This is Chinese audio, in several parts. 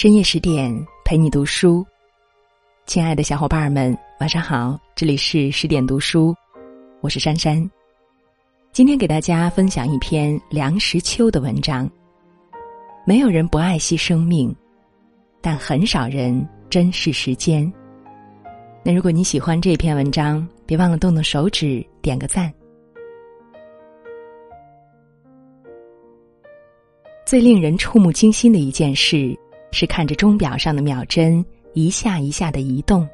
深夜十点陪你读书，亲爱的小伙伴们，晚上好！这里是十点读书，我是珊珊。今天给大家分享一篇梁实秋的文章。没有人不爱惜生命，但很少人珍视时间。那如果你喜欢这篇文章，别忘了动动手指点个赞。最令人触目惊心的一件事。是看着钟表上的秒针一下一下的移动，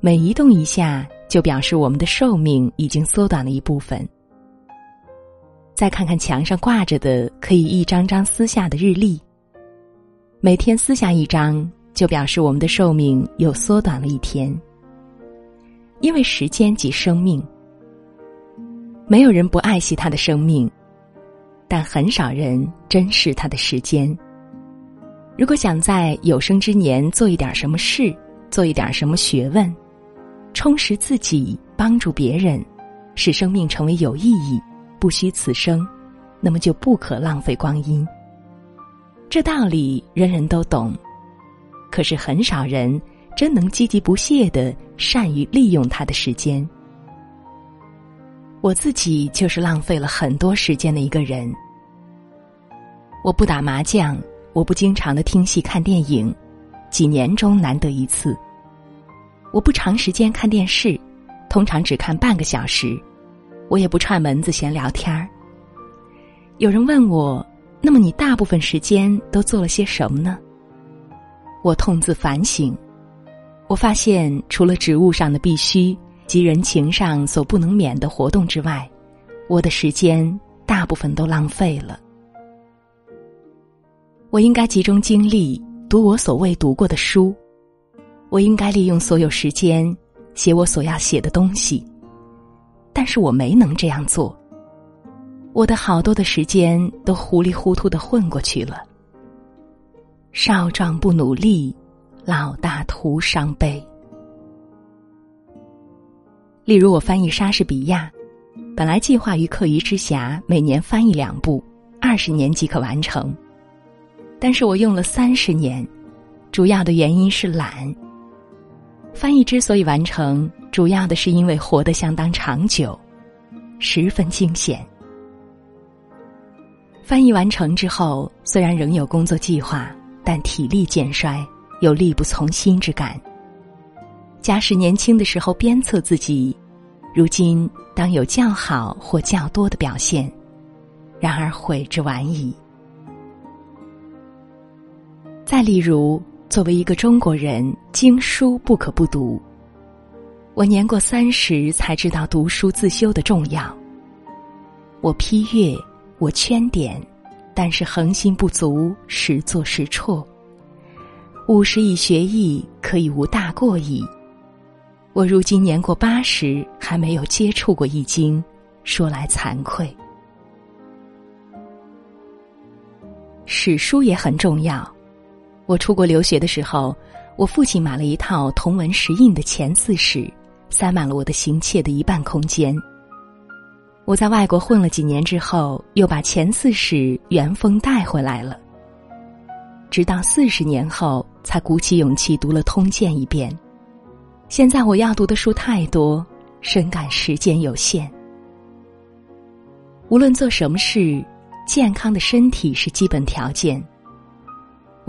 每移动一下，就表示我们的寿命已经缩短了一部分。再看看墙上挂着的可以一张张撕下的日历，每天撕下一张，就表示我们的寿命又缩短了一天。因为时间即生命，没有人不爱惜他的生命，但很少人珍视他的时间。如果想在有生之年做一点什么事，做一点什么学问，充实自己，帮助别人，使生命成为有意义，不虚此生，那么就不可浪费光阴。这道理人人都懂，可是很少人真能积极不懈的善于利用他的时间。我自己就是浪费了很多时间的一个人。我不打麻将。我不经常的听戏看电影，几年中难得一次。我不长时间看电视，通常只看半个小时。我也不串门子闲聊天儿。有人问我，那么你大部分时间都做了些什么呢？我痛自反省，我发现除了职务上的必须及人情上所不能免的活动之外，我的时间大部分都浪费了。我应该集中精力读我所未读过的书，我应该利用所有时间写我所要写的东西，但是我没能这样做。我的好多的时间都糊里糊涂的混过去了。少壮不努力，老大徒伤悲。例如，我翻译莎士比亚，本来计划于课余之暇每年翻译两部，二十年即可完成。但是我用了三十年，主要的原因是懒。翻译之所以完成，主要的是因为活得相当长久，十分惊险。翻译完成之后，虽然仍有工作计划，但体力渐衰，有力不从心之感。假使年轻的时候鞭策自己，如今当有较好或较多的表现，然而悔之晚矣。再例如，作为一个中国人，经书不可不读。我年过三十才知道读书自修的重要。我批阅，我圈点，但是恒心不足，时作时辍。五十以学艺，可以无大过矣。我如今年过八十，还没有接触过易经，说来惭愧。史书也很重要。我出国留学的时候，我父亲买了一套同文石印的《前四史》，塞满了我的行窃的一半空间。我在外国混了几年之后，又把《前四史》原封带回来了。直到四十年后，才鼓起勇气读了《通鉴》一遍。现在我要读的书太多，深感时间有限。无论做什么事，健康的身体是基本条件。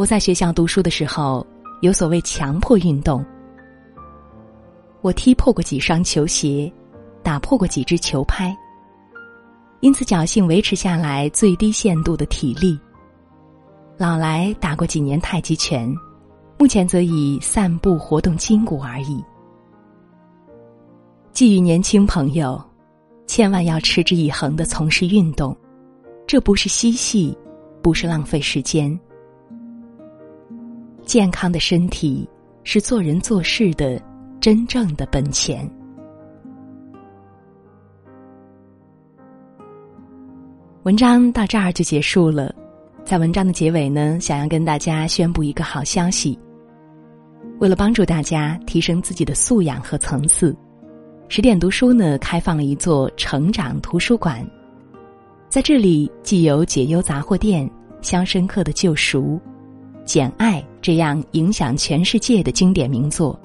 我在学校读书的时候，有所谓强迫运动。我踢破过几双球鞋，打破过几只球拍，因此侥幸维持下来最低限度的体力。老来打过几年太极拳，目前则以散步活动筋骨而已。寄予年轻朋友，千万要持之以恒的从事运动，这不是嬉戏，不是浪费时间。健康的身体是做人做事的真正的本钱。文章到这儿就结束了，在文章的结尾呢，想要跟大家宣布一个好消息。为了帮助大家提升自己的素养和层次，十点读书呢开放了一座成长图书馆，在这里既有解忧杂货店、肖申克的救赎。简爱》这样影响全世界的经典名作，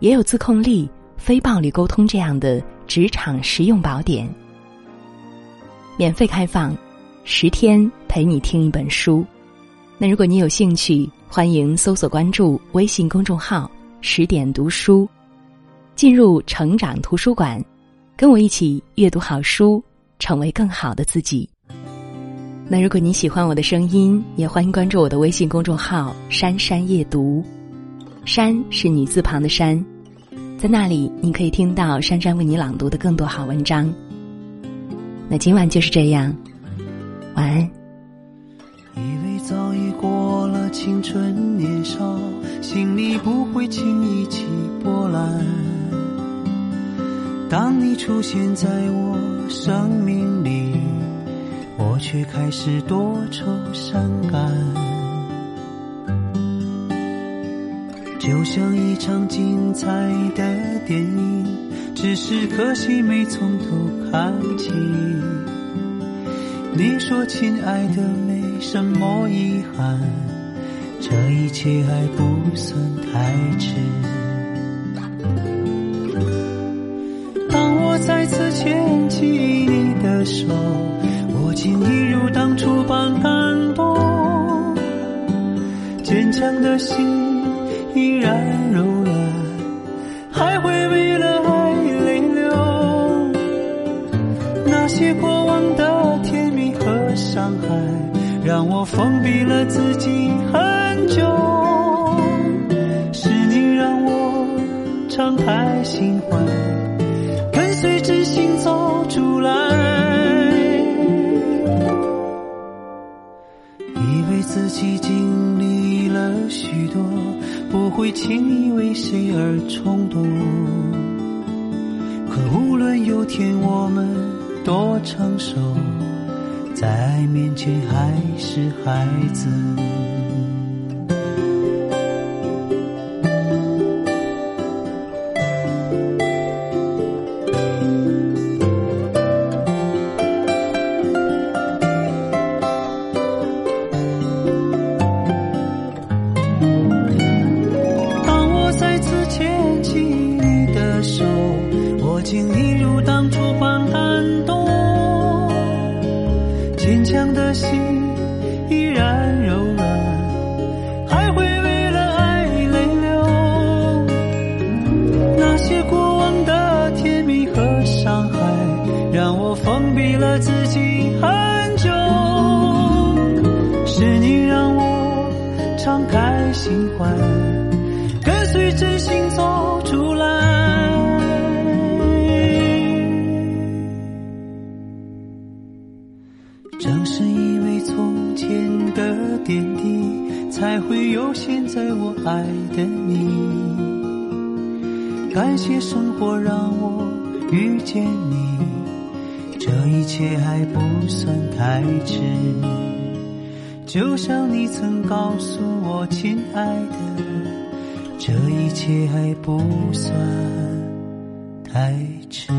也有自控力、非暴力沟通这样的职场实用宝典。免费开放，十天陪你听一本书。那如果你有兴趣，欢迎搜索关注微信公众号“十点读书”，进入成长图书馆，跟我一起阅读好书，成为更好的自己。那如果你喜欢我的声音，也欢迎关注我的微信公众号“珊珊夜读”，珊是女字旁的珊，在那里你可以听到珊珊为你朗读的更多好文章。那今晚就是这样，晚安。以为早已过了青春年少，心里不会轻易起波澜。当你出现在我生命里。我却开始多愁善感，就像一场精彩的电影，只是可惜没从头看起。你说亲爱的没什么遗憾，这一切还不算太迟。让我封闭了自己很久。是你让我敞开心怀，跟随真心走出来。以为自己经历了许多，不会轻易为谁而冲动。可无论有天我们多成熟，在爱面前还是孩子。敞开心怀，跟随真心走出来。正是因为从前的点滴，才会有现在我爱的你。感谢生活让我遇见你，这一切还不算太迟。就像你曾告诉我，亲爱的，这一切还不算太迟。